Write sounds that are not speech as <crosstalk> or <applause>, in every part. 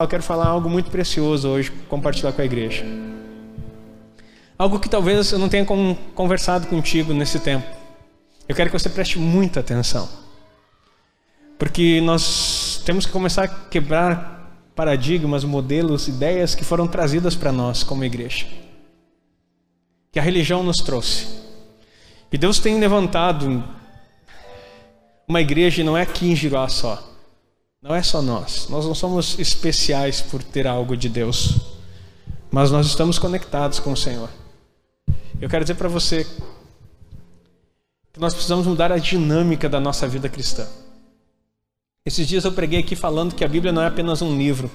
eu quero falar algo muito precioso hoje, compartilhar com a igreja. Algo que talvez eu não tenha conversado contigo nesse tempo. Eu quero que você preste muita atenção. Porque nós temos que começar a quebrar paradigmas, modelos, ideias que foram trazidas para nós como igreja. Que a religião nos trouxe. E Deus tem levantado uma igreja, e não é aqui em Giroá só. Não é só nós. Nós não somos especiais por ter algo de Deus. Mas nós estamos conectados com o Senhor. Eu quero dizer para você que nós precisamos mudar a dinâmica da nossa vida cristã. Esses dias eu preguei aqui falando que a Bíblia não é apenas um livro,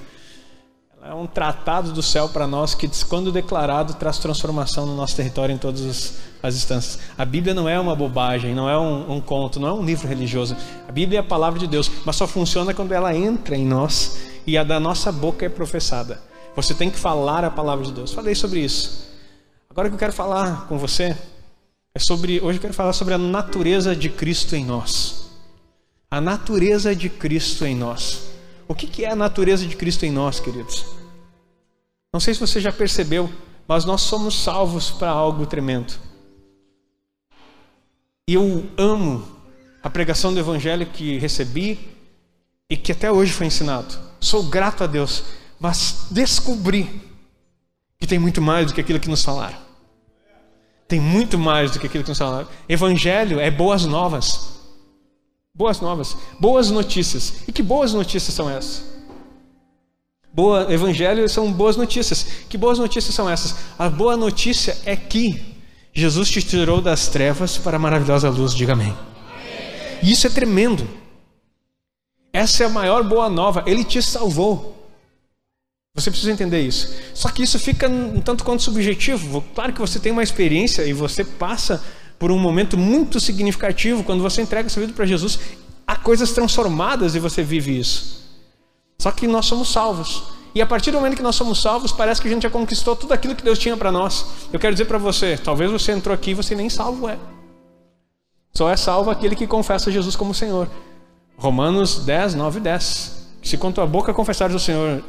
é um tratado do céu para nós que, quando declarado, traz transformação no nosso território em todas as instâncias. A Bíblia não é uma bobagem, não é um, um conto, não é um livro religioso. A Bíblia é a palavra de Deus, mas só funciona quando ela entra em nós e a da nossa boca é professada. Você tem que falar a palavra de Deus. Falei sobre isso. Agora que eu quero falar com você é sobre. Hoje eu quero falar sobre a natureza de Cristo em nós. A natureza de Cristo em nós. O que é a natureza de Cristo em nós, queridos? Não sei se você já percebeu, mas nós somos salvos para algo tremendo. E eu amo a pregação do Evangelho que recebi e que até hoje foi ensinado. Sou grato a Deus, mas descobri que tem muito mais do que aquilo que nos falaram. Tem muito mais do que aquilo que nos falaram. Evangelho é boas novas. Boas novas, boas notícias. E que boas notícias são essas? Boa, evangelho são boas notícias. Que boas notícias são essas? A boa notícia é que Jesus te tirou das trevas para a maravilhosa luz, diga amém. E isso é tremendo. Essa é a maior boa nova. Ele te salvou. Você precisa entender isso. Só que isso fica um tanto quanto subjetivo. Claro que você tem uma experiência e você passa por um momento muito significativo quando você entrega sua vida para Jesus. Há coisas transformadas e você vive isso. Só que nós somos salvos. E a partir do momento que nós somos salvos, parece que a gente já conquistou tudo aquilo que Deus tinha para nós. Eu quero dizer para você, talvez você entrou aqui e você nem salvo é. Só é salvo aquele que confessa Jesus como Senhor. Romanos 10, 9 e 10. Se com tua boca confessares o Senhor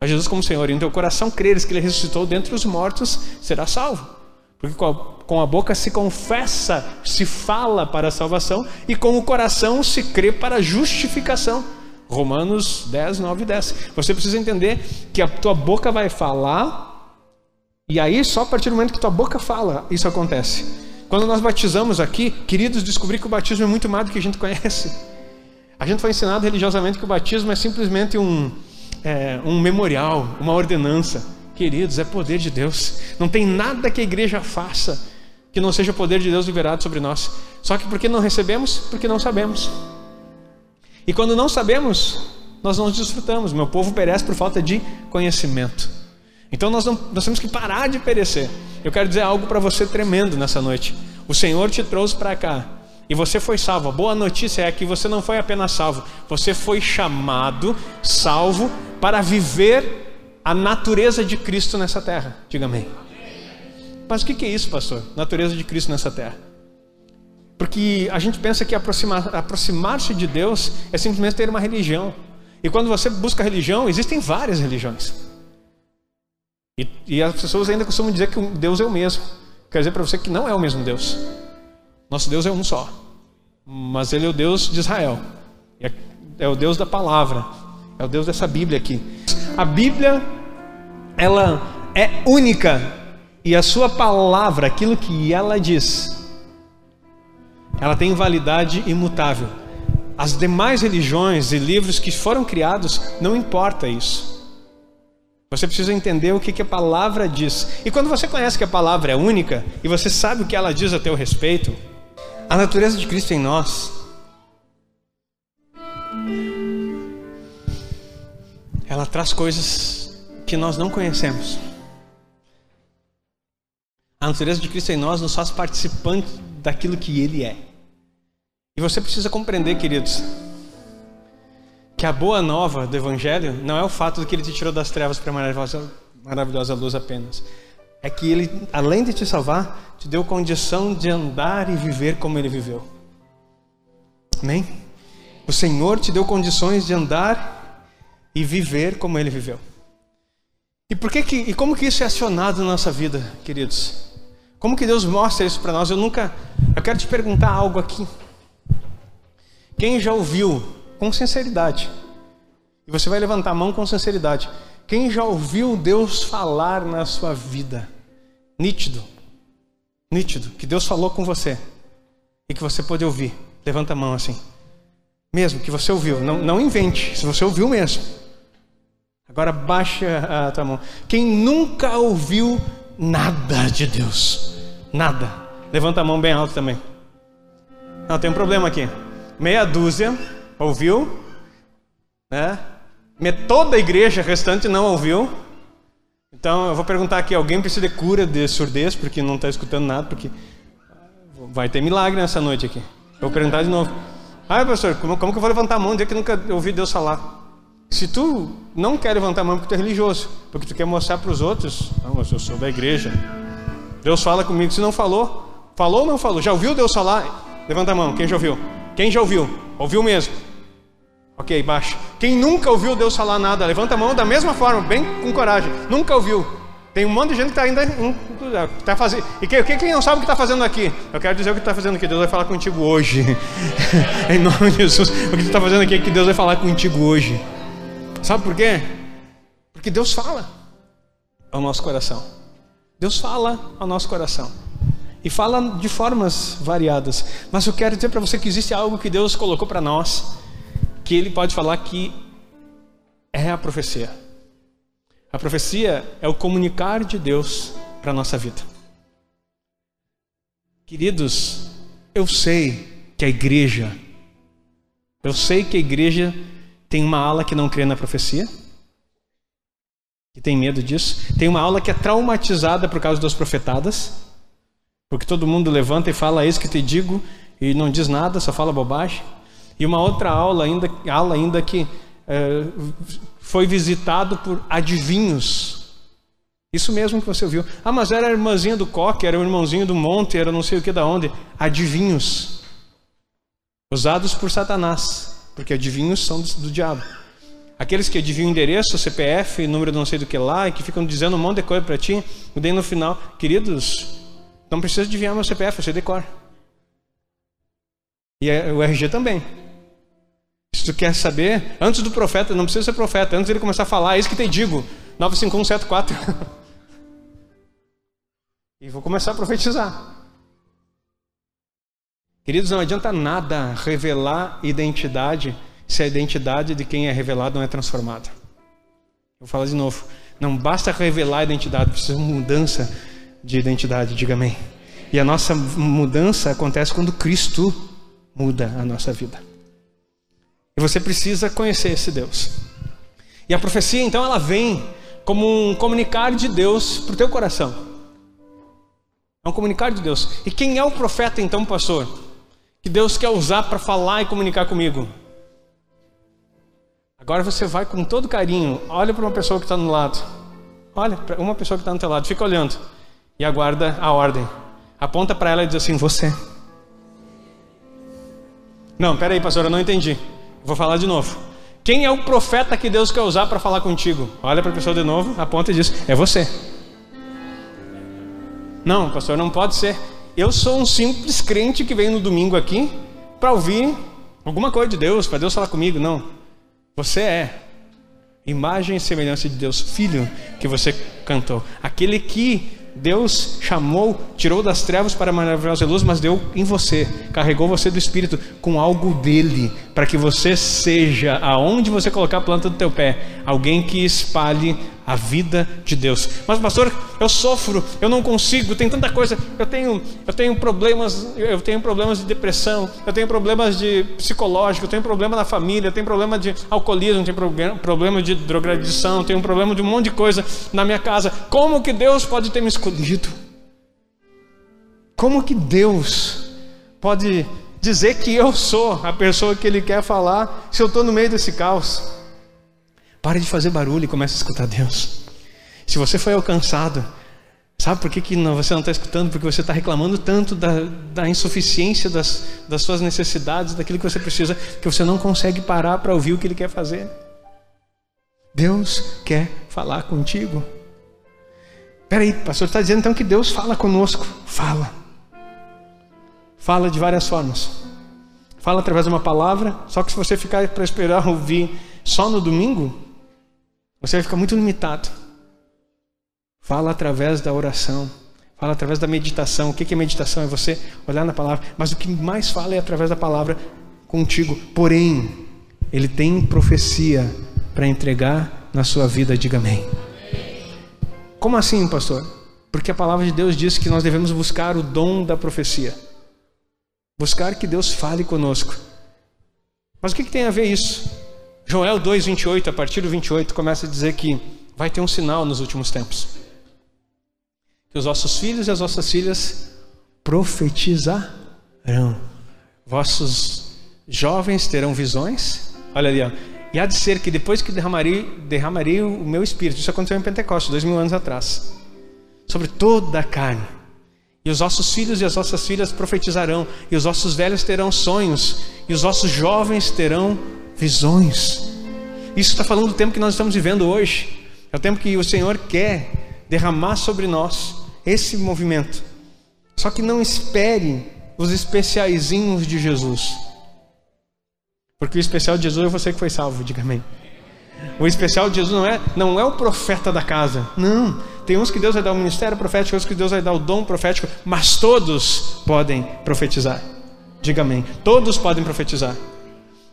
a Jesus como Senhor e no teu coração creres que Ele ressuscitou dentre os mortos, será salvo. Porque com a, boca se confessa, se fala para a salvação, e com o coração se crê para a justificação. Romanos 10, 9 e 10. Você precisa entender que a tua boca vai falar, e aí só a partir do momento que tua boca fala, isso acontece. Quando nós batizamos aqui, queridos, descobri que o batismo é muito mais do que a gente conhece. A gente foi ensinado religiosamente que o batismo é simplesmente um, é, um memorial, uma ordenança. Queridos, é poder de Deus. Não tem nada que a igreja faça que não seja o poder de Deus liberado sobre nós. Só que porque não recebemos? Porque não sabemos. E quando não sabemos, nós não desfrutamos. Meu povo perece por falta de conhecimento. Então nós, não, nós temos que parar de perecer. Eu quero dizer algo para você tremendo nessa noite. O Senhor te trouxe para cá e você foi salvo. A boa notícia é que você não foi apenas salvo, você foi chamado, salvo, para viver a natureza de Cristo nessa terra. Diga amém. Mas o que é isso, pastor? Natureza de Cristo nessa terra. Porque a gente pensa que aproximar-se aproximar de Deus é simplesmente ter uma religião. E quando você busca religião, existem várias religiões. E, e as pessoas ainda costumam dizer que Deus é o mesmo. Quer dizer para você que não é o mesmo Deus. Nosso Deus é um só. Mas Ele é o Deus de Israel. É, é o Deus da palavra. É o Deus dessa Bíblia aqui. A Bíblia, ela é única. E a sua palavra, aquilo que ela diz, ela tem validade imutável. As demais religiões e livros que foram criados, não importa isso. Você precisa entender o que, a palavra diz. E quando você conhece que a palavra é única e você sabe o que ela diz a teu respeito, a natureza de Cristo em nós ela traz coisas que nós não conhecemos. A natureza de Cristo em nós nos faz participantes daquilo que Ele é. E você precisa compreender, queridos, que a boa nova do Evangelho não é o fato de que Ele te tirou das trevas para a maravilhosa, maravilhosa luz apenas é que Ele, além de te salvar, te deu condição de andar e viver como Ele viveu. Amém? O Senhor te deu condições de andar e viver como ele viveu. E por que, que e como que isso é acionado na nossa vida, queridos? Como que Deus mostra isso para nós? Eu nunca eu quero te perguntar algo aqui. Quem já ouviu com sinceridade? E você vai levantar a mão com sinceridade. Quem já ouviu Deus falar na sua vida? Nítido. Nítido. Que Deus falou com você. E que você pôde ouvir. Levanta a mão assim. Mesmo que você ouviu. Não, não invente. Se você ouviu mesmo. Agora baixa a tua mão. Quem nunca ouviu nada de Deus? Nada. Levanta a mão bem alto também. Não, tem um problema aqui. Meia dúzia ouviu, né? Toda a igreja restante não ouviu. Então eu vou perguntar aqui: alguém precisa de cura de surdez porque não está escutando nada? Porque vai ter milagre nessa noite aqui. Eu vou perguntar de novo. Ah, pastor, como, como que eu vou levantar a mão dizer que nunca ouvi Deus falar? Se tu não quer levantar a mão porque tu é religioso, porque tu quer mostrar para os outros, não, mas eu sou da igreja. Deus fala comigo. Se não falou, falou ou não falou? Já ouviu Deus falar? Levanta a mão. Quem já ouviu? Quem já ouviu? Ouviu mesmo? Ok, baixa. Quem nunca ouviu Deus falar nada, levanta a mão da mesma forma, bem com coragem. Nunca ouviu. Tem um monte de gente que está ainda tá fazendo. E quem, quem não sabe o que está fazendo aqui? Eu quero dizer o que está fazendo aqui. Deus vai falar contigo hoje. <laughs> em nome de Jesus. O que está fazendo aqui é que Deus vai falar contigo hoje. Sabe por quê? Porque Deus fala ao nosso coração. Deus fala ao nosso coração. E fala de formas variadas. Mas eu quero dizer para você que existe algo que Deus colocou para nós que ele pode falar que é a profecia. A profecia é o comunicar de Deus para a nossa vida. Queridos, eu sei que a igreja, eu sei que a igreja tem uma ala que não crê na profecia, que tem medo disso, tem uma aula que é traumatizada por causa das profetadas, porque todo mundo levanta e fala, eis que te digo, e não diz nada, só fala bobagem. E uma outra aula ainda, aula ainda que é, foi visitado por adivinhos. Isso mesmo que você ouviu. Ah, mas era a irmãzinha do coque, era o irmãozinho do monte, era não sei o que da onde. Adivinhos. Usados por Satanás. Porque adivinhos são do, do diabo. Aqueles que adivinham endereço, CPF, número de não sei do que lá, e que ficam dizendo um monte de coisa para ti, e daí no final, queridos, não precisa adivinhar meu CPF, você decora. E é, o RG também. Se tu quer saber, antes do profeta, não precisa ser profeta, antes dele começar a falar, é isso que te digo, 95174. <laughs> e vou começar a profetizar. Queridos, não adianta nada revelar identidade se a identidade de quem é revelado não é transformada. Vou falar de novo. Não basta revelar a identidade, precisa de mudança de identidade, diga amém. E a nossa mudança acontece quando Cristo muda a nossa vida. E você precisa conhecer esse Deus. E a profecia, então, ela vem como um comunicar de Deus para o teu coração. É um comunicar de Deus. E quem é o profeta, então, pastor? Que Deus quer usar para falar e comunicar comigo? Agora você vai com todo carinho, olha para uma pessoa que está no lado. Olha para uma pessoa que está no teu lado, fica olhando. E aguarda a ordem. Aponta para ela e diz assim: Você. Não, peraí, pastor, eu não entendi. Vou falar de novo. Quem é o profeta que Deus quer usar para falar contigo? Olha para a pessoa de novo, aponta e diz: É você. Não, pastor, não pode ser. Eu sou um simples crente que vem no domingo aqui para ouvir alguma coisa de Deus, para Deus falar comigo. Não. Você é imagem e semelhança de Deus, filho que você cantou. Aquele que Deus chamou, tirou das trevas para a maravilhosa luz, mas deu em você, carregou você do Espírito com algo dele, para que você seja, aonde você colocar a planta do teu pé, alguém que espalhe a vida de Deus. Mas pastor, eu sofro, eu não consigo, tem tanta coisa, eu tenho, eu tenho problemas, eu tenho problemas de depressão, eu tenho problemas de psicológico, eu tenho problema na família, eu tenho problema de alcoolismo, eu tenho problema de drogadição, eu tenho problema de um monte de coisa na minha casa. Como que Deus pode ter me escolhido? Como que Deus pode dizer que eu sou a pessoa que Ele quer falar se eu estou no meio desse caos? Pare de fazer barulho e comece a escutar Deus. Se você foi alcançado, sabe por que, que não, você não está escutando? Porque você está reclamando tanto da, da insuficiência das, das suas necessidades, daquilo que você precisa, que você não consegue parar para ouvir o que Ele quer fazer. Deus quer falar contigo. Peraí, pastor está dizendo então que Deus fala conosco. Fala. Fala de várias formas. Fala através de uma palavra, só que se você ficar para esperar <laughs> ouvir só no domingo, você vai ficar muito limitado. Fala através da oração. Fala através da meditação. O que é meditação? É você olhar na palavra. Mas o que mais fala é através da palavra contigo. Porém, ele tem profecia para entregar na sua vida. Diga amém. Como assim, pastor? Porque a palavra de Deus diz que nós devemos buscar o dom da profecia. Buscar que Deus fale conosco. Mas o que, que tem a ver isso? Joel 2,28, a partir do 28, começa a dizer que vai ter um sinal nos últimos tempos. Que os vossos filhos e as vossas filhas profetizarão. Vossos jovens terão visões. Olha ali, ó. E há de ser que depois que derramarei, derramarei o meu espírito, isso aconteceu em Pentecostes, dois mil anos atrás, sobre toda a carne. E os vossos filhos e as vossas filhas profetizarão, e os vossos velhos terão sonhos, e os vossos jovens terão visões. Isso está falando do tempo que nós estamos vivendo hoje. É o tempo que o Senhor quer derramar sobre nós esse movimento. Só que não espere os especiaizinhos de Jesus. Porque o especial de Jesus é você que foi salvo, diga amém. O especial de Jesus não é, não é o profeta da casa. Não. Tem uns que Deus vai dar o ministério profético, outros que Deus vai dar o dom profético, mas todos podem profetizar. Diga amém. Todos podem profetizar.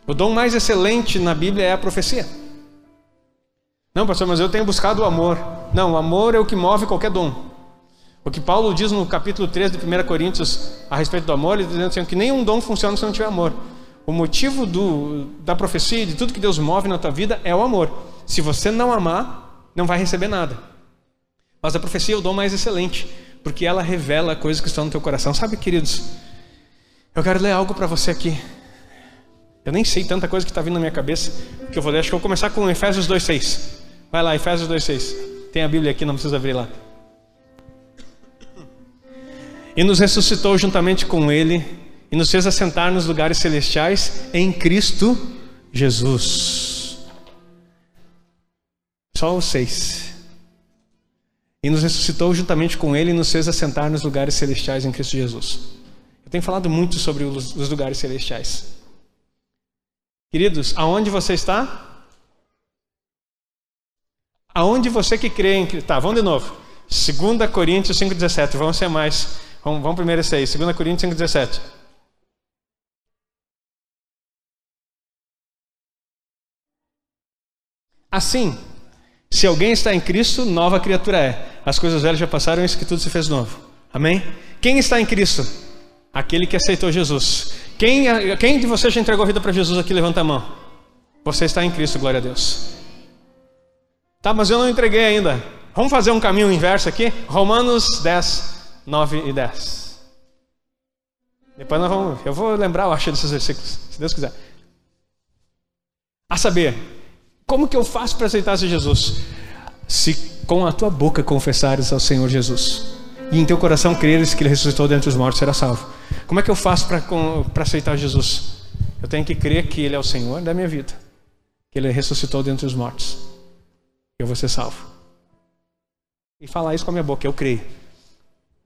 O dom mais excelente na Bíblia é a profecia. Não, pastor, mas eu tenho buscado o amor. Não, o amor é o que move qualquer dom. O que Paulo diz no capítulo 3 de 1 Coríntios a respeito do amor, ele diz assim, que nenhum dom funciona se não tiver amor. O motivo do, da profecia, de tudo que Deus move na tua vida, é o amor. Se você não amar, não vai receber nada. Mas a profecia é o dom mais excelente, porque ela revela coisas que estão no teu coração. Sabe, queridos, eu quero ler algo para você aqui. Eu nem sei tanta coisa que está vindo na minha cabeça, que eu vou ler. Acho que eu vou começar com Efésios 2,6. Vai lá, Efésios 2,6. Tem a Bíblia aqui, não precisa abrir lá. E nos ressuscitou juntamente com Ele e nos fez assentar nos lugares celestiais em Cristo Jesus. Só os seis. E nos ressuscitou juntamente com Ele e nos fez assentar nos lugares celestiais em Cristo Jesus. Eu tenho falado muito sobre os, lugares celestiais. Queridos, aonde você está? Aonde você que crê em Cristo. Tá, vamos de novo. 2 Coríntios 5,17. Vamos ser mais. Vamos, vamos primeiro esse aí. 2 Coríntios 5,17. Assim, se alguém está em Cristo, nova criatura é. As coisas velhas já passaram, isso que tudo se fez novo. Amém? Quem está em Cristo? Aquele que aceitou Jesus. Quem, quem de vocês já entregou a vida para Jesus aqui? Levanta a mão. Você está em Cristo, glória a Deus. Tá, mas eu não entreguei ainda. Vamos fazer um caminho inverso aqui? Romanos 10, 9 e 10. Depois nós vamos. Eu vou lembrar, eu acho, desses versículos, se Deus quiser. A saber, como que eu faço para aceitar Jesus? Se com a tua boca confessares ao Senhor Jesus e em teu coração creres que Ele ressuscitou dentre os mortos, será salvo. Como é que eu faço para aceitar Jesus? Eu tenho que crer que Ele é o Senhor da minha vida, que Ele ressuscitou dentre os mortos. Eu vou ser salvo. E falar isso com a minha boca, eu creio.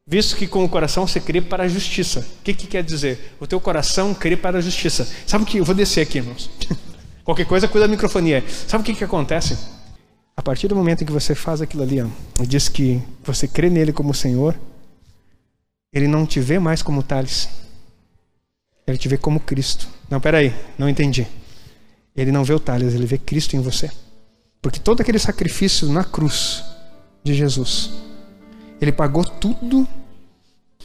Visto que com o coração você crê para a justiça. O que, que quer dizer? O teu coração crê para a justiça. Sabe o que? Eu vou descer aqui, irmãos. <laughs> Qualquer coisa, cuida da microfonia. Sabe o que, que acontece? A partir do momento em que você faz aquilo ali, ó, e diz que você crê nele como Senhor, ele não te vê mais como Tales. Ele te vê como Cristo. Não, peraí, não entendi. Ele não vê o Tales, ele vê Cristo em você. Porque todo aquele sacrifício na cruz de Jesus, ele pagou tudo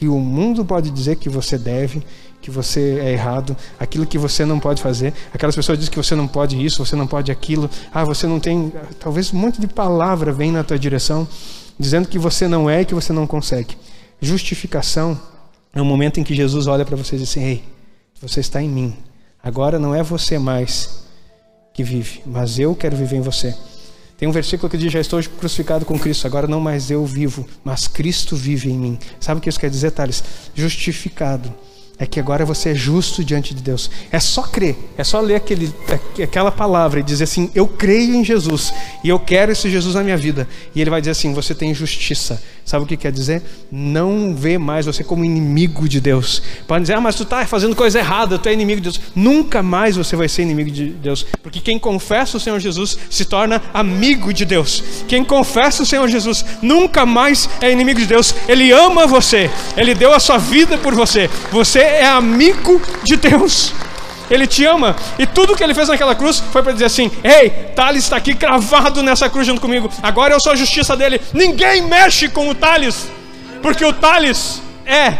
que o mundo pode dizer que você deve, que você é errado, aquilo que você não pode fazer. Aquelas pessoas dizem que você não pode isso, você não pode aquilo. Ah, você não tem. Talvez um monte de palavra vem na tua direção dizendo que você não é e que você não consegue. Justificação é o momento em que Jesus olha para você e diz assim: Ei, você está em mim. Agora não é você mais que vive, mas eu quero viver em você. Tem um versículo que diz: Já estou crucificado com Cristo, agora não mais eu vivo, mas Cristo vive em mim. Sabe o que isso quer dizer, Thales? Justificado é que agora você é justo diante de Deus. É só crer, é só ler aquele, aquela palavra e dizer assim: Eu creio em Jesus e eu quero esse Jesus na minha vida. E ele vai dizer assim: Você tem justiça. Sabe o que quer dizer? Não vê mais você como inimigo de Deus. Pode dizer: Ah, mas tu está fazendo coisa errada, tu é inimigo de Deus. Nunca mais você vai ser inimigo de Deus, porque quem confessa o Senhor Jesus se torna amigo de Deus. Quem confessa o Senhor Jesus nunca mais é inimigo de Deus. Ele ama você, ele deu a sua vida por você. Você é amigo de Deus. Ele te ama. E tudo que ele fez naquela cruz foi para dizer assim: Ei, Thales está aqui cravado nessa cruz junto comigo. Agora eu sou a justiça dele. Ninguém mexe com o Thales. Porque o Thales é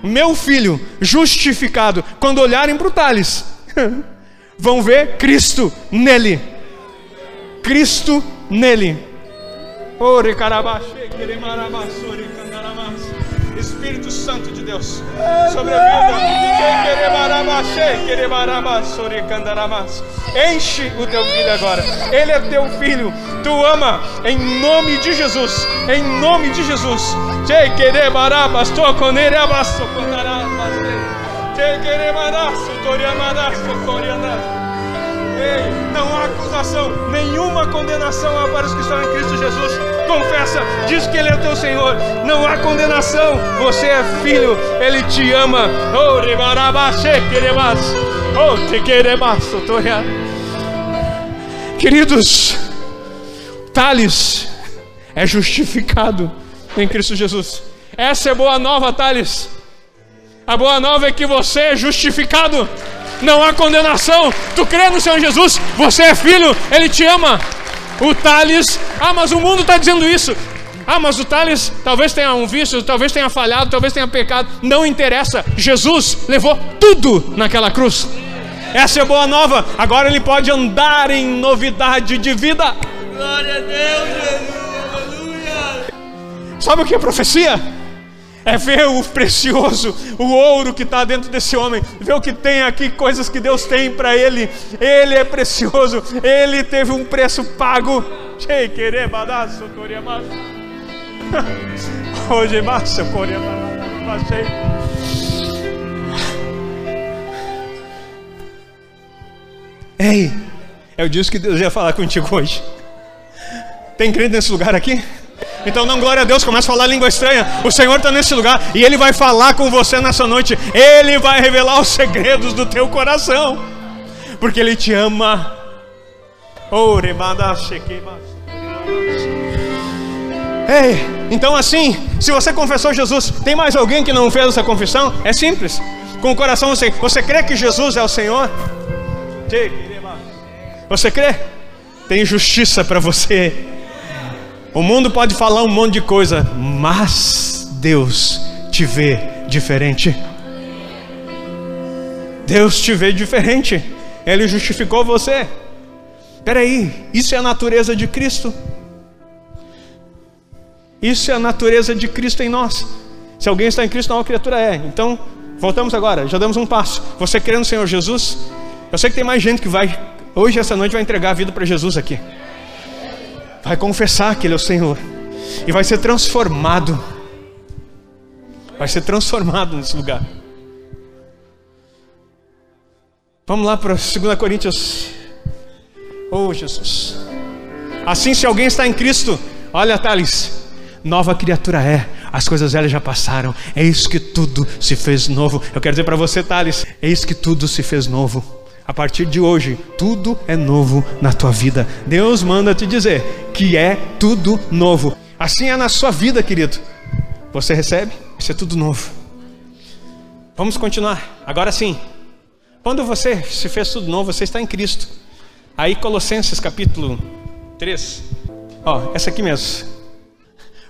meu filho justificado. Quando olharem para o Thales, <laughs> vão ver Cristo nele. Cristo nele. Ore carabaxe, queremarabassore. Espírito Santo de Deus, sobre a vida. Enche o teu filho agora. Ele é teu filho. Tu ama em nome de Jesus. Em nome de Jesus. Ei, não há acusação, nenhuma condenação há para os que estão em Cristo Jesus. Confessa, diz que Ele é teu Senhor. Não há condenação, você é filho, Ele te ama. Oh, oh Queridos, Thales é justificado em Cristo Jesus. Essa é boa nova, Thales. A boa nova é que você é justificado não há condenação. Tu crê no Senhor Jesus, você é filho, Ele te ama. O Thales, ah, mas o mundo está dizendo isso. Ah, mas o Thales talvez tenha um vício, talvez tenha falhado, talvez tenha pecado. Não interessa. Jesus levou tudo naquela cruz. Essa é boa nova. Agora ele pode andar em novidade de vida. Glória a Deus, Jesus. Aleluia. Sabe o que é profecia? É ver o precioso, o ouro que está dentro desse homem, ver o que tem aqui, coisas que Deus tem para ele. Ele é precioso, ele teve um preço pago. <laughs> Hoje massa, Ei, eu disse que Deus ia falar contigo hoje. Tem crente nesse lugar aqui? Então, não, glória a Deus, começa a falar língua estranha. O Senhor está nesse lugar e Ele vai falar com você nessa noite. Ele vai revelar os segredos do teu coração, porque Ele te ama. Ei, então assim, se você confessou Jesus, tem mais alguém que não fez essa confissão? É simples. Com o coração você, você crê que Jesus é o Senhor? Você crê? Tem justiça para você. O mundo pode falar um monte de coisa, mas Deus te vê diferente. Deus te vê diferente. Ele justificou você. Peraí, isso é a natureza de Cristo. Isso é a natureza de Cristo em nós. Se alguém está em Cristo, não, criatura é. Então, voltamos agora, já damos um passo. Você crê no Senhor Jesus? Eu sei que tem mais gente que vai, hoje, essa noite, vai entregar a vida para Jesus aqui vai confessar que Ele é o Senhor e vai ser transformado. Vai ser transformado nesse lugar. Vamos lá para 2 Coríntios. Oh, Jesus. Assim, se alguém está em Cristo, olha, Thales, nova criatura é, as coisas velhas já passaram, é isso que tudo se fez novo. Eu quero dizer para você, Thales, é isso que tudo se fez novo. A partir de hoje, tudo é novo na tua vida. Deus manda te dizer que é tudo novo. Assim é na sua vida, querido. Você recebe? Isso é tudo novo. Vamos continuar. Agora sim. Quando você se fez tudo novo, você está em Cristo. Aí Colossenses capítulo 3. Ó, essa aqui mesmo.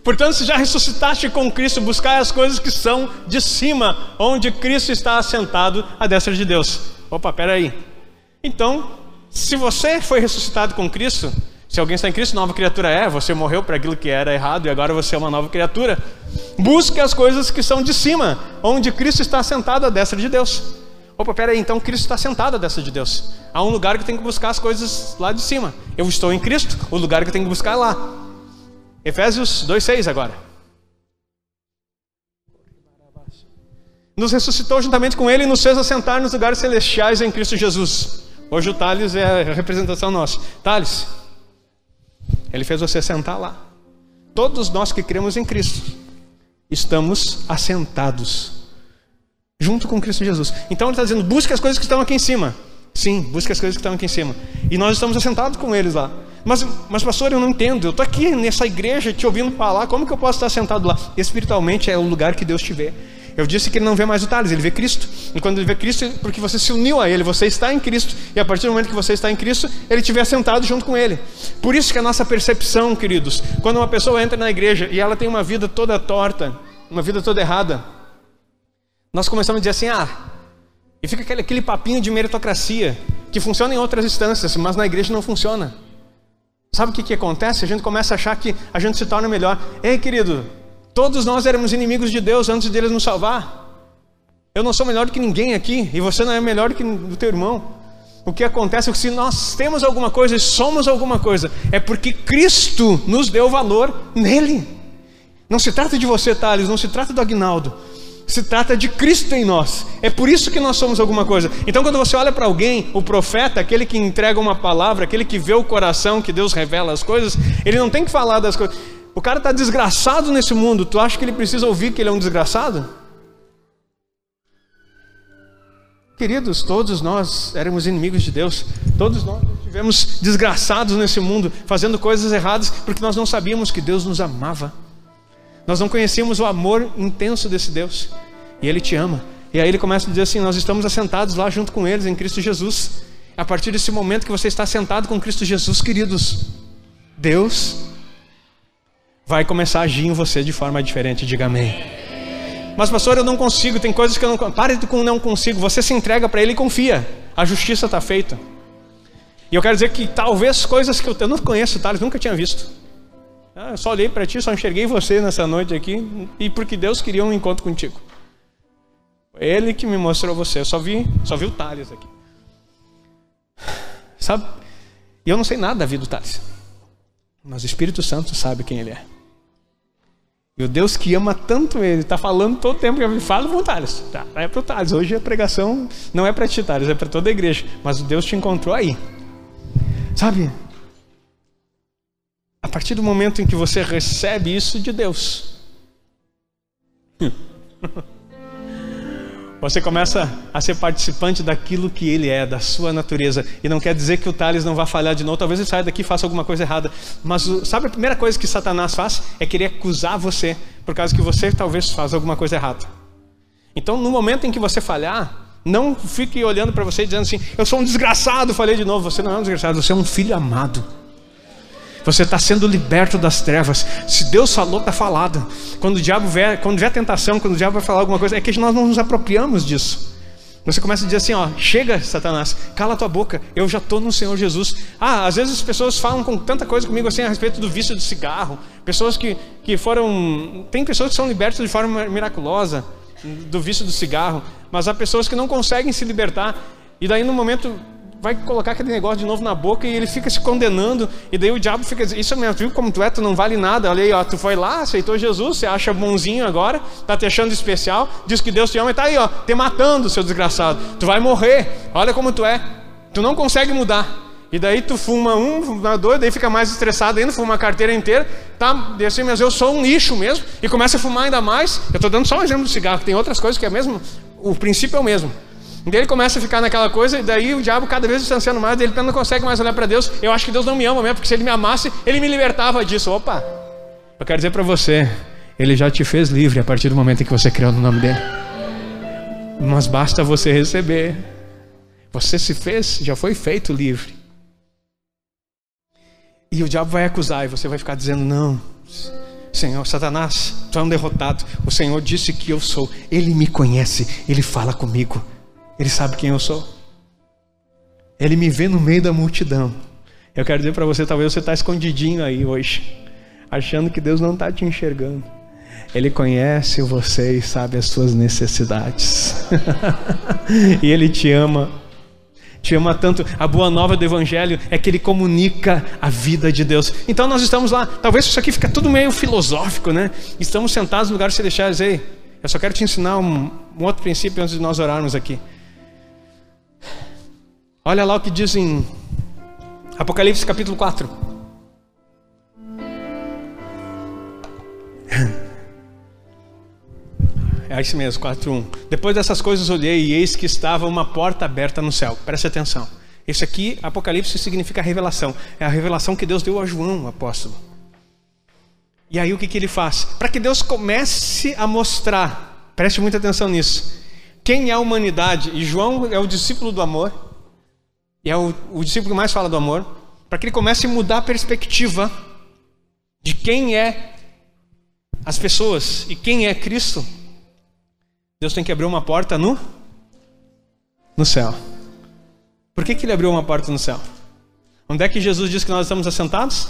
Portanto, se já ressuscitaste com Cristo, buscai as coisas que são de cima, onde Cristo está assentado à destra de Deus. Opa, peraí. Então, se você foi ressuscitado com Cristo, se alguém está em Cristo, nova criatura é, você morreu para aquilo que era errado e agora você é uma nova criatura. Busque as coisas que são de cima, onde Cristo está sentado à destra de Deus. Opa, peraí, então Cristo está sentado à destra de Deus. Há um lugar que tem que buscar as coisas lá de cima. Eu estou em Cristo, o lugar que tem que buscar é lá. Efésios 2,6 agora. Nos ressuscitou juntamente com Ele e nos fez assentar nos lugares celestiais em Cristo Jesus. Hoje o Thales é a representação nossa. Thales, Ele fez você sentar lá. Todos nós que cremos em Cristo estamos assentados junto com Cristo Jesus. Então Ele está dizendo: busque as coisas que estão aqui em cima. Sim, busque as coisas que estão aqui em cima. E nós estamos assentados com eles lá. Mas, mas pastor, eu não entendo. Eu estou aqui nessa igreja te ouvindo falar. Como que eu posso estar sentado lá? Espiritualmente é o lugar que Deus te vê. Eu disse que ele não vê mais o Thales, ele vê Cristo. E quando ele vê Cristo, porque você se uniu a ele, você está em Cristo. E a partir do momento que você está em Cristo, ele vê sentado junto com ele. Por isso que a nossa percepção, queridos, quando uma pessoa entra na igreja e ela tem uma vida toda torta, uma vida toda errada, nós começamos a dizer assim: ah, e fica aquele, aquele papinho de meritocracia, que funciona em outras instâncias, mas na igreja não funciona. Sabe o que, que acontece? A gente começa a achar que a gente se torna melhor. Ei, querido, Todos nós éramos inimigos de Deus antes deles nos salvar. Eu não sou melhor do que ninguém aqui, e você não é melhor do que o teu irmão. O que acontece é que se nós temos alguma coisa e somos alguma coisa, é porque Cristo nos deu valor nele. Não se trata de você, Thales, não se trata do Agnaldo. Se trata de Cristo em nós. É por isso que nós somos alguma coisa. Então, quando você olha para alguém, o profeta, aquele que entrega uma palavra, aquele que vê o coração, que Deus revela as coisas, ele não tem que falar das coisas. O cara está desgraçado nesse mundo. Tu acha que ele precisa ouvir que ele é um desgraçado? Queridos, todos nós éramos inimigos de Deus. Todos nós estivemos desgraçados nesse mundo, fazendo coisas erradas, porque nós não sabíamos que Deus nos amava. Nós não conhecíamos o amor intenso desse Deus. E Ele te ama. E aí ele começa a dizer assim: Nós estamos assentados lá junto com eles em Cristo Jesus. A partir desse momento que você está sentado com Cristo Jesus, queridos, Deus vai começar a agir em você de forma diferente. Diga amém. Mas, pastor, eu não consigo, tem coisas que eu não. Pare com não consigo. Você se entrega para Ele e confia. A justiça está feita. E eu quero dizer que talvez coisas que eu, eu não conheço, Thales, nunca tinha visto. Ah, eu só olhei para ti, só enxerguei você nessa noite aqui, e porque Deus queria um encontro contigo. Ele que me mostrou você. Eu só vi, só vi o Thales aqui. Sabe? E eu não sei nada da vida do Thales. Mas o Espírito Santo sabe quem ele é. E o Deus que ama tanto ele, está falando todo o tempo que ele fala com o Thales. Tá, é para o Thales. Hoje a pregação não é para ti, Thales, é para toda a igreja. Mas o Deus te encontrou aí. Sabe? A partir do momento em que você recebe isso de Deus. <laughs> Você começa a ser participante daquilo que ele é, da sua natureza. E não quer dizer que o Thales não vá falhar de novo. Talvez ele saia daqui e faça alguma coisa errada. Mas sabe a primeira coisa que Satanás faz? É querer acusar você, por causa que você talvez faz alguma coisa errada. Então, no momento em que você falhar, não fique olhando para você dizendo assim: Eu sou um desgraçado, falei de novo. Você não é um desgraçado, você é um filho amado. Você está sendo liberto das trevas. Se Deus falou, está falado. Quando o diabo vier, quando vier tentação, quando o diabo vai falar alguma coisa, é que nós não nos apropriamos disso. Você começa a dizer assim, ó, chega, Satanás, cala tua boca, eu já estou no Senhor Jesus. Ah, às vezes as pessoas falam com tanta coisa comigo assim a respeito do vício do cigarro. Pessoas que, que foram. Tem pessoas que são libertas de forma miraculosa do vício do cigarro, mas há pessoas que não conseguem se libertar. E daí no momento vai colocar aquele negócio de novo na boca e ele fica se condenando. E daí o diabo fica dizendo: Isso mesmo, viu como tu é? Tu não vale nada. Olha aí, ó, tu foi lá, aceitou Jesus, você acha bonzinho agora, tá te achando especial, diz que Deus te ama e tá aí, ó, te matando, seu desgraçado. Tu vai morrer, olha como tu é. Tu não consegue mudar. E daí tu fuma um, fuma dois, daí fica mais estressado ainda, fuma uma carteira inteira, tá? E assim, mas eu sou um lixo mesmo, e começa a fumar ainda mais. Eu estou dando só um exemplo do cigarro, tem outras coisas que é mesmo, o princípio é o mesmo. Daí ele começa a ficar naquela coisa, e daí o diabo cada vez distanciando mais, ele não consegue mais olhar para Deus. Eu acho que Deus não me ama mesmo, porque se ele me amasse, ele me libertava disso. Opa! Eu quero dizer para você, ele já te fez livre a partir do momento em que você criou no nome dele. Mas basta você receber. Você se fez, já foi feito livre. E o diabo vai acusar, e você vai ficar dizendo: Não, Senhor, Satanás, tu é um derrotado. O Senhor disse que eu sou. Ele me conhece, ele fala comigo. Ele sabe quem eu sou. Ele me vê no meio da multidão. Eu quero dizer para você, talvez você está escondidinho aí hoje, achando que Deus não está te enxergando. Ele conhece você e sabe as suas necessidades. <laughs> e Ele te ama. Te ama tanto. A boa nova do Evangelho é que ele comunica a vida de Deus. Então nós estamos lá. Talvez isso aqui fica tudo meio filosófico, né? Estamos sentados no lugar celestial e ei, Eu só quero te ensinar um, um outro princípio antes de nós orarmos aqui. Olha lá o que diz em Apocalipse capítulo 4. É isso mesmo, 4.1. Depois dessas coisas olhei e eis que estava uma porta aberta no céu. Preste atenção. Esse aqui, Apocalipse, significa revelação. É a revelação que Deus deu a João, o apóstolo. E aí o que, que ele faz? Para que Deus comece a mostrar, preste muita atenção nisso, quem é a humanidade. E João é o discípulo do amor, e é o, o discípulo que mais fala do amor, para que ele comece a mudar a perspectiva de quem é as pessoas e quem é Cristo. Deus tem que abrir uma porta no no céu. Por que, que ele abriu uma porta no céu? Onde é que Jesus diz que nós estamos assentados?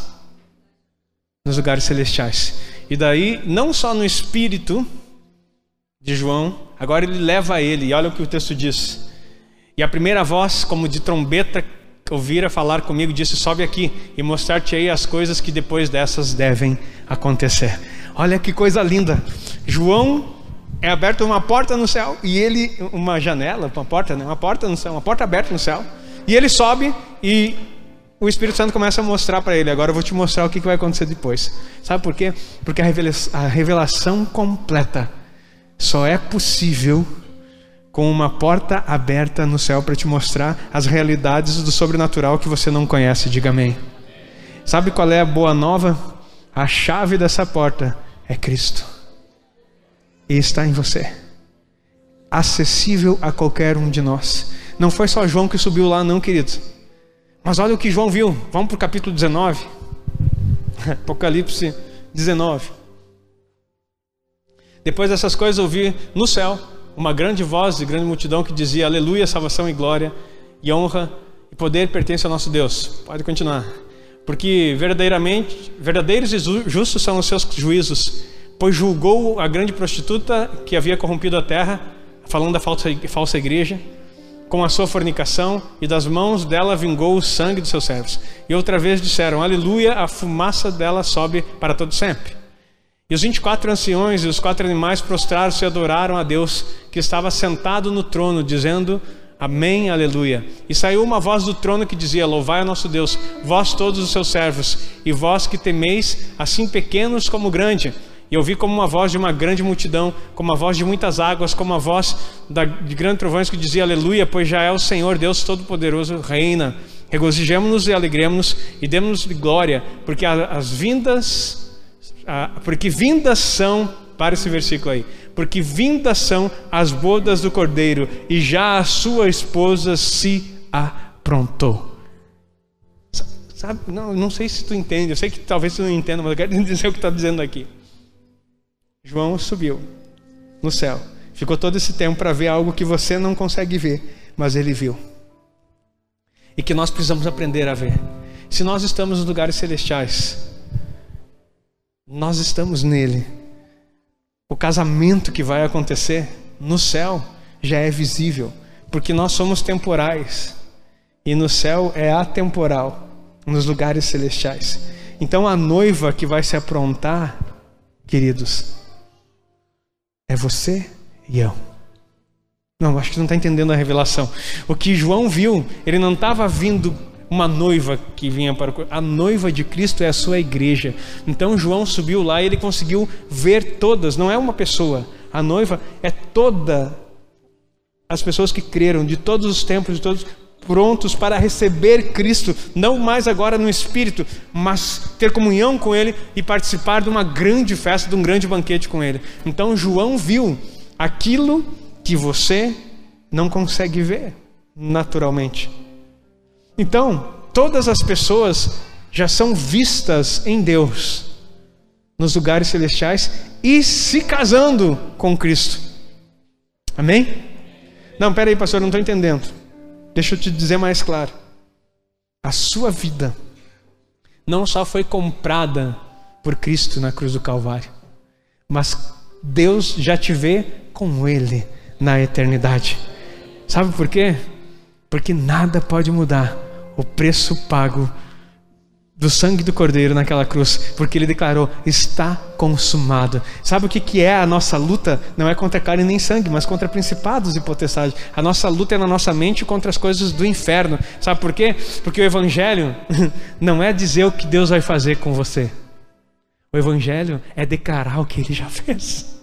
Nos lugares celestiais. E daí, não só no espírito de João, agora ele leva ele, e olha o que o texto diz. E a primeira voz, como de trombeta, ouvira falar comigo, disse: Sobe aqui e mostrar-te-ei as coisas que depois dessas devem acontecer. Olha que coisa linda. João é aberta uma porta no céu e ele uma janela, uma porta, né? uma porta no céu, uma porta aberta no céu. E ele sobe e o Espírito Santo começa a mostrar para ele. Agora eu vou te mostrar o que vai acontecer depois. Sabe por quê? Porque a revelação completa só é possível com uma porta aberta no céu para te mostrar as realidades do sobrenatural que você não conhece. Diga amém. Sabe qual é a boa nova? A chave dessa porta é Cristo e está em você. Acessível a qualquer um de nós. Não foi só João que subiu lá, não, querido. Mas olha o que João viu. Vamos para o capítulo 19. <laughs> Apocalipse 19. Depois dessas coisas, ouvi no céu uma grande voz de grande multidão que dizia: Aleluia, salvação e glória, e honra e poder pertencem ao nosso Deus. Pode continuar. Porque verdadeiramente, verdadeiros e justos são os seus juízos pois julgou a grande prostituta que havia corrompido a terra, falando da falsa, falsa igreja, com a sua fornicação, e das mãos dela vingou o sangue dos seus servos. E outra vez disseram: Aleluia, a fumaça dela sobe para todo sempre. E os 24 anciões e os quatro animais prostraram-se e adoraram a Deus, que estava sentado no trono, dizendo: Amém, aleluia. E saiu uma voz do trono que dizia: Louvai a nosso Deus, vós todos os seus servos, e vós que temeis, assim pequenos como grande e ouvi como uma voz de uma grande multidão, como a voz de muitas águas, como a voz de grandes trovões que dizia Aleluia, pois já é o Senhor Deus Todo-Poderoso reina. Regozijemos-nos e alegremos e demos-nos glória, porque as vindas, porque vindas são, para esse versículo aí, porque vindas são as bodas do Cordeiro e já a sua esposa se aprontou. Sabe, não, não sei se tu entende, eu sei que talvez tu não entenda, mas eu quero <laughs> dizer o que está dizendo aqui. João subiu no céu. Ficou todo esse tempo para ver algo que você não consegue ver, mas ele viu. E que nós precisamos aprender a ver. Se nós estamos nos lugares celestiais, nós estamos nele. O casamento que vai acontecer no céu já é visível, porque nós somos temporais e no céu é atemporal, nos lugares celestiais. Então a noiva que vai se aprontar, queridos, é você e eu. Não, acho que não está entendendo a revelação. O que João viu, ele não estava vindo uma noiva que vinha para a noiva de Cristo é a sua igreja. Então João subiu lá e ele conseguiu ver todas, não é uma pessoa. A noiva é toda as pessoas que creram de todos os tempos, de todos prontos para receber Cristo, não mais agora no espírito, mas ter comunhão com Ele e participar de uma grande festa, de um grande banquete com Ele. Então João viu aquilo que você não consegue ver naturalmente. Então, todas as pessoas já são vistas em Deus nos lugares celestiais e se casando com Cristo. Amém? Não, peraí, pastor, não estou entendendo. Deixa eu te dizer mais claro. A sua vida não só foi comprada por Cristo na cruz do Calvário, mas Deus já te vê com Ele na eternidade. Sabe por quê? Porque nada pode mudar o preço pago do sangue do Cordeiro naquela cruz, porque ele declarou: está consumado. Sabe o que, é a nossa luta? Não é contra carne nem sangue, mas contra principados e potestades. A nossa luta é na nossa mente contra as coisas do inferno. Sabe por quê? Porque o Evangelho <laughs> não é dizer o que Deus vai fazer com você, o Evangelho é declarar o que ele já fez.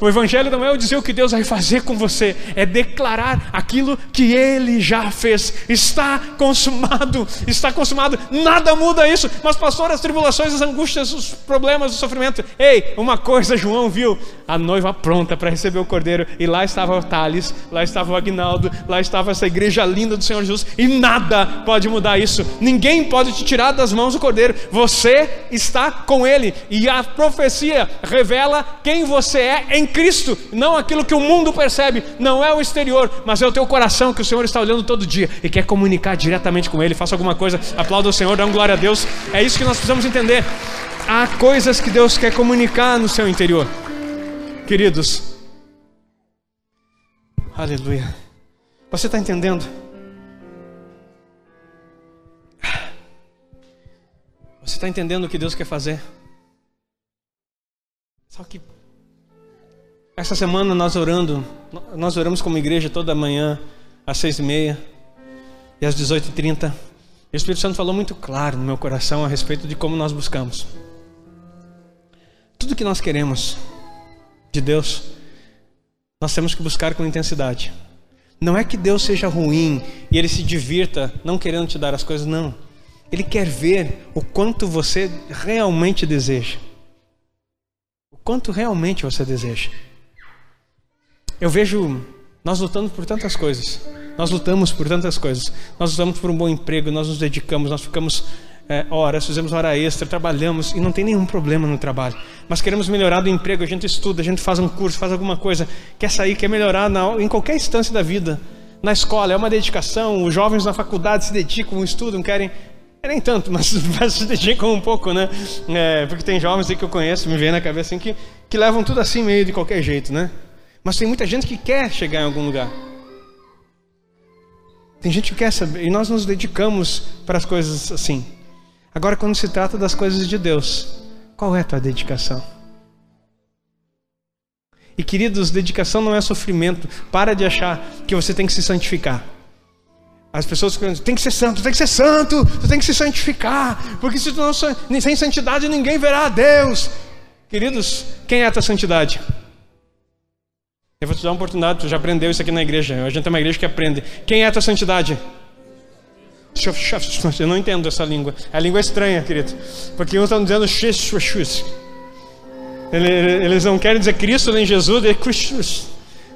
O Evangelho não é o dizer o que Deus vai fazer com você, é declarar aquilo que Ele já fez. Está consumado, está consumado, nada muda isso. Mas, pastor, as tribulações, as angústias, os problemas, o sofrimento. Ei, uma coisa João viu: a noiva pronta para receber o cordeiro, e lá estava o Thales, lá estava o Agnaldo, lá estava essa igreja linda do Senhor Jesus, e nada pode mudar isso. Ninguém pode te tirar das mãos do cordeiro, você está com Ele, e a profecia revela quem você é é em Cristo, não aquilo que o mundo percebe, não é o exterior, mas é o teu coração que o Senhor está olhando todo dia e quer comunicar diretamente com Ele. Faça alguma coisa, aplauda o Senhor, dá um glória a Deus. É isso que nós precisamos entender. Há coisas que Deus quer comunicar no seu interior, queridos. Aleluia. Você está entendendo? Você está entendendo o que Deus quer fazer? Só que essa semana nós orando, nós oramos como igreja toda manhã, às seis e meia e às dezoito e trinta. O Espírito Santo falou muito claro no meu coração a respeito de como nós buscamos. Tudo que nós queremos de Deus, nós temos que buscar com intensidade. Não é que Deus seja ruim e Ele se divirta não querendo te dar as coisas, não. Ele quer ver o quanto você realmente deseja. O quanto realmente você deseja. Eu vejo nós lutando por tantas coisas. Nós lutamos por tantas coisas. Nós lutamos por um bom emprego, nós nos dedicamos, nós ficamos é, horas, fizemos hora extra, trabalhamos e não tem nenhum problema no trabalho. Mas queremos melhorar do emprego, a gente estuda, a gente faz um curso, faz alguma coisa, quer sair, quer melhorar na, em qualquer instância da vida. Na escola é uma dedicação, os jovens na faculdade se dedicam, estudam, querem é nem tanto, mas, <laughs> mas, se dedicam um pouco, né? É, porque tem jovens aí que eu conheço, me vem na cabeça assim, que, que levam tudo assim meio de qualquer jeito, né? Mas tem muita gente que quer chegar em algum lugar. Tem gente que quer saber, e nós nos dedicamos para as coisas assim. Agora, quando se trata das coisas de Deus, qual é a tua dedicação? E queridos, dedicação não é sofrimento. Para de achar que você tem que se santificar. As pessoas tem que ser santo, tem que ser santo, você tem que se santificar, porque se tu não sem santidade ninguém verá a Deus. Queridos, quem é a tua santidade? Eu vou te dar uma oportunidade, tu já aprendeu isso aqui na igreja. A gente é uma igreja que aprende. Quem é a tua santidade? Eu não entendo essa língua. A língua é estranha, querido. Porque uns estão dizendo x, Eles não querem dizer Cristo nem Jesus, é Cristo.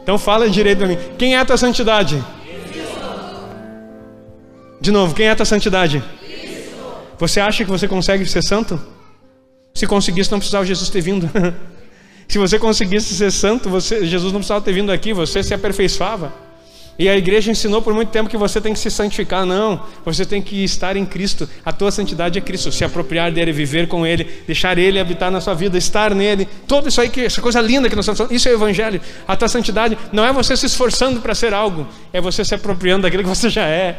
Então fala direito para mim. Quem é a tua santidade? De novo, quem é a tua santidade? Você acha que você consegue ser santo? Se conseguisse, não precisava Jesus ter vindo. <laughs> Se você conseguisse ser santo, você, Jesus não precisava ter vindo aqui, você se aperfeiçoava. E a igreja ensinou por muito tempo que você tem que se santificar. Não, você tem que estar em Cristo. A tua santidade é Cristo. Se apropriar dele, viver com ele, deixar ele habitar na sua vida, estar nele. Tudo isso aí, que, essa coisa linda que nós estamos falando, isso é o Evangelho. A tua santidade não é você se esforçando para ser algo, é você se apropriando daquilo que você já é.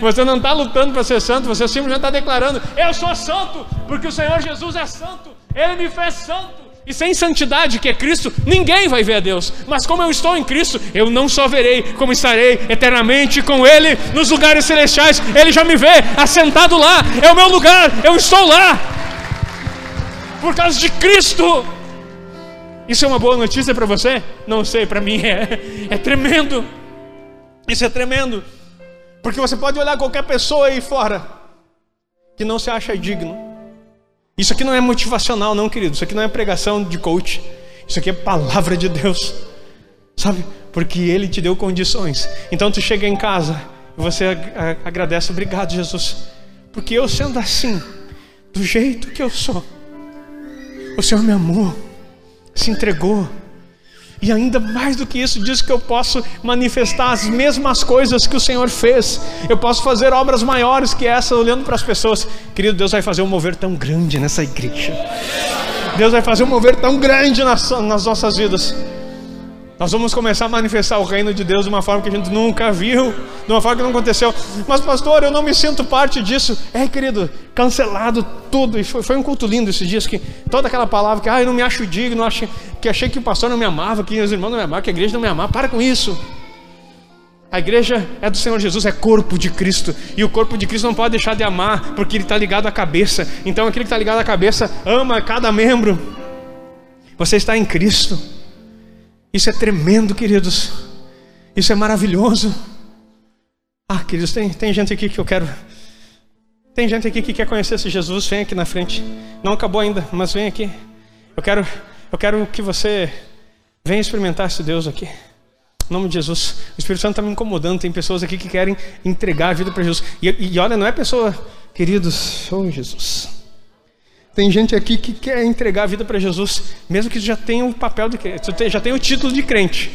Você não está lutando para ser santo, você simplesmente está declarando: Eu sou santo, porque o Senhor Jesus é santo, Ele me fez santo. E sem santidade, que é Cristo, ninguém vai ver a Deus. Mas como eu estou em Cristo, eu não só verei, como estarei eternamente com Ele nos lugares celestiais. Ele já me vê assentado lá, é o meu lugar, eu estou lá. Por causa de Cristo. Isso é uma boa notícia para você? Não sei, para mim é, é tremendo. Isso é tremendo. Porque você pode olhar qualquer pessoa aí fora que não se acha digno isso aqui não é motivacional, não, querido. Isso aqui não é pregação de coach. Isso aqui é palavra de Deus. Sabe? Porque Ele te deu condições. Então tu chega em casa e você agradece, obrigado, Jesus. Porque eu sendo assim, do jeito que eu sou, o Senhor me amou, se entregou e ainda mais do que isso, diz que eu posso manifestar as mesmas coisas que o Senhor fez. Eu posso fazer obras maiores que essa, olhando para as pessoas. Querido, Deus vai fazer um mover tão grande nessa igreja. Deus vai fazer um mover tão grande nas, nas nossas vidas. Nós vamos começar a manifestar o reino de Deus de uma forma que a gente nunca viu, de uma forma que não aconteceu. Mas, pastor, eu não me sinto parte disso. É, querido, cancelado tudo. E foi, foi um culto lindo esses dias que toda aquela palavra que, ah, eu não me acho digno, acho, que achei que o pastor não me amava, que os irmãos não me amavam, que a igreja não me amava. Para com isso. A igreja é do Senhor Jesus, é corpo de Cristo. E o corpo de Cristo não pode deixar de amar, porque ele está ligado à cabeça. Então, aquele que está ligado à cabeça ama cada membro. Você está em Cristo. Isso é tremendo, queridos. Isso é maravilhoso. Ah, queridos, tem, tem gente aqui que eu quero. Tem gente aqui que quer conhecer esse Jesus. Vem aqui na frente. Não acabou ainda, mas vem aqui. Eu quero, eu quero que você venha experimentar esse Deus aqui. Em nome de Jesus. O Espírito Santo está me incomodando. Tem pessoas aqui que querem entregar a vida para Jesus. E, e olha, não é pessoa, queridos, oh Jesus. Tem gente aqui que quer entregar a vida para Jesus, mesmo que já tenha o papel de crente, já tenha o título de crente.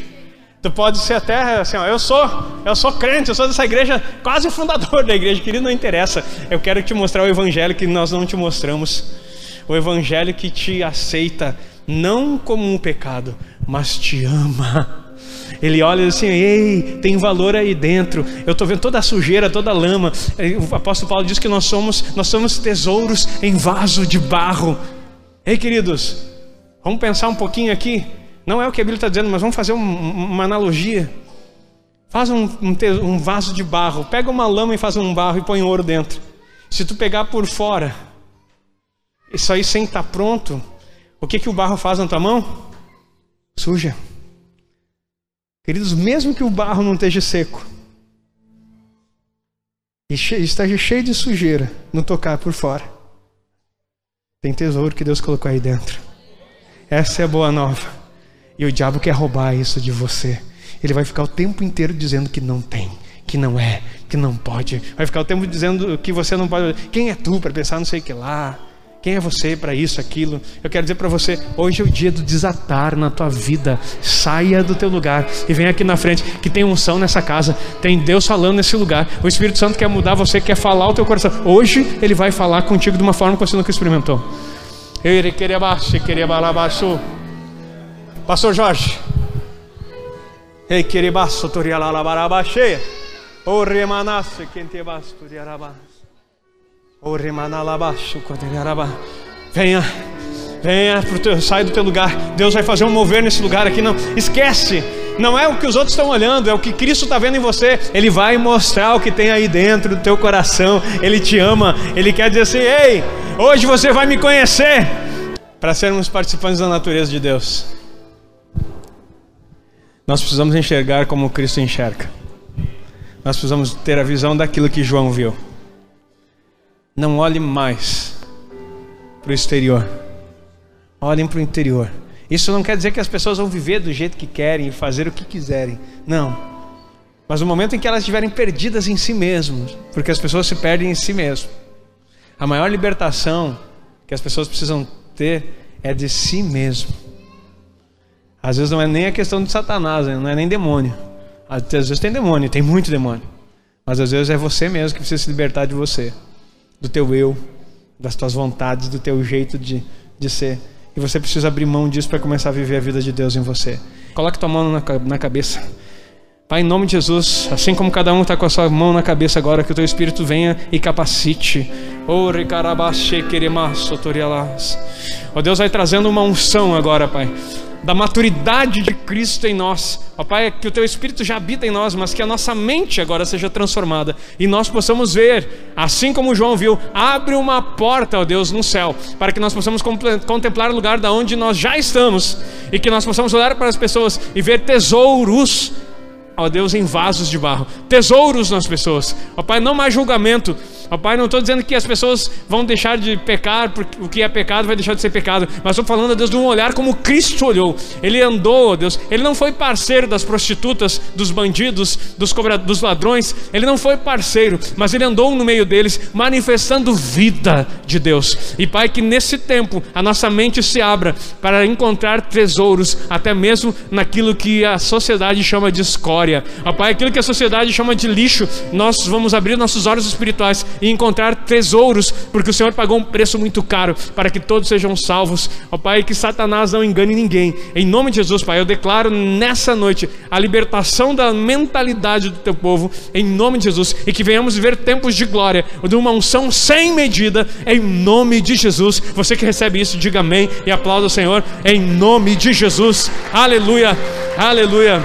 Tu pode ser até assim, ó, eu sou, eu sou crente, eu sou dessa igreja, quase fundador da igreja, querido, não interessa. Eu quero te mostrar o evangelho que nós não te mostramos. O evangelho que te aceita não como um pecado, mas te ama. Ele olha assim, ei, tem valor aí dentro. Eu estou vendo toda a sujeira, toda a lama. O apóstolo Paulo diz que nós somos, nós somos tesouros em vaso de barro. Ei, queridos, vamos pensar um pouquinho aqui. Não é o que a Bíblia está dizendo, mas vamos fazer um, uma analogia. Faz um, um, um vaso de barro, pega uma lama e faz um barro e põe ouro dentro. Se tu pegar por fora, isso aí sem estar tá pronto, o que, que o barro faz na tua mão? Suja. Queridos, mesmo que o barro não esteja seco, e esteja cheio de sujeira no tocar por fora, tem tesouro que Deus colocou aí dentro. Essa é a boa nova. E o diabo quer roubar isso de você. Ele vai ficar o tempo inteiro dizendo que não tem, que não é, que não pode. Vai ficar o tempo dizendo que você não pode. Quem é tu para pensar não sei o que lá? Quem é você para isso, aquilo? Eu quero dizer para você, hoje é o dia do desatar na tua vida. Saia do teu lugar e vem aqui na frente, que tem unção nessa casa, tem Deus falando nesse lugar. O Espírito Santo quer mudar você, quer falar o teu coração. Hoje ele vai falar contigo de uma forma que você nunca experimentou. Eu querer abaixo, querer abaixo. Pastor Jorge. Ei, querer baixo, torialalabarabachê. O remanasse, quem te baixo, torialabá. Venha, venha, sai do teu lugar. Deus vai fazer um mover nesse lugar aqui. Não, esquece. Não é o que os outros estão olhando, é o que Cristo está vendo em você. Ele vai mostrar o que tem aí dentro do teu coração. Ele te ama. Ele quer dizer assim: Ei, hoje você vai me conhecer. Para sermos participantes da natureza de Deus, nós precisamos enxergar como Cristo enxerga. Nós precisamos ter a visão daquilo que João viu. Não olhe mais para o exterior. Olhem para o interior. Isso não quer dizer que as pessoas vão viver do jeito que querem e fazer o que quiserem. Não. Mas no momento em que elas estiverem perdidas em si mesmas, porque as pessoas se perdem em si mesmas, a maior libertação que as pessoas precisam ter é de si mesmo. Às vezes não é nem a questão de Satanás, né? não é nem demônio. Às vezes tem demônio, tem muito demônio. Mas às vezes é você mesmo que precisa se libertar de você do teu eu, das tuas vontades, do teu jeito de, de ser. E você precisa abrir mão disso para começar a viver a vida de Deus em você. Coloque tua mão na, na cabeça. Pai, em nome de Jesus, assim como cada um está com a sua mão na cabeça agora, que o teu Espírito venha e capacite. Oh, oh Deus vai trazendo uma unção agora, Pai da maturidade de Cristo em nós. Ó Pai, que o Teu Espírito já habita em nós, mas que a nossa mente agora seja transformada e nós possamos ver, assim como João viu, abre uma porta, ó Deus, no céu, para que nós possamos contemplar o lugar da onde nós já estamos e que nós possamos olhar para as pessoas e ver tesouros ó Deus, em vasos de barro, tesouros nas pessoas. Ó Pai, não mais julgamento, Ó Pai, não estou dizendo que as pessoas vão deixar de pecar, porque o que é pecado vai deixar de ser pecado, mas estou falando, Deus, de um olhar como Cristo olhou. Ele andou, Deus, ele não foi parceiro das prostitutas, dos bandidos, dos, dos ladrões, ele não foi parceiro, mas ele andou no meio deles, manifestando vida de Deus. E Pai, que nesse tempo a nossa mente se abra para encontrar tesouros, até mesmo naquilo que a sociedade chama de escória. Ó Pai, aquilo que a sociedade chama de lixo, nós vamos abrir nossos olhos espirituais e encontrar tesouros, porque o Senhor pagou um preço muito caro para que todos sejam salvos. Ó Pai, que Satanás não engane ninguém. Em nome de Jesus, Pai, eu declaro nessa noite a libertação da mentalidade do teu povo, em nome de Jesus, e que venhamos viver tempos de glória, de uma unção sem medida, em nome de Jesus. Você que recebe isso, diga amém e aplauda o Senhor, em nome de Jesus. Aleluia, aleluia.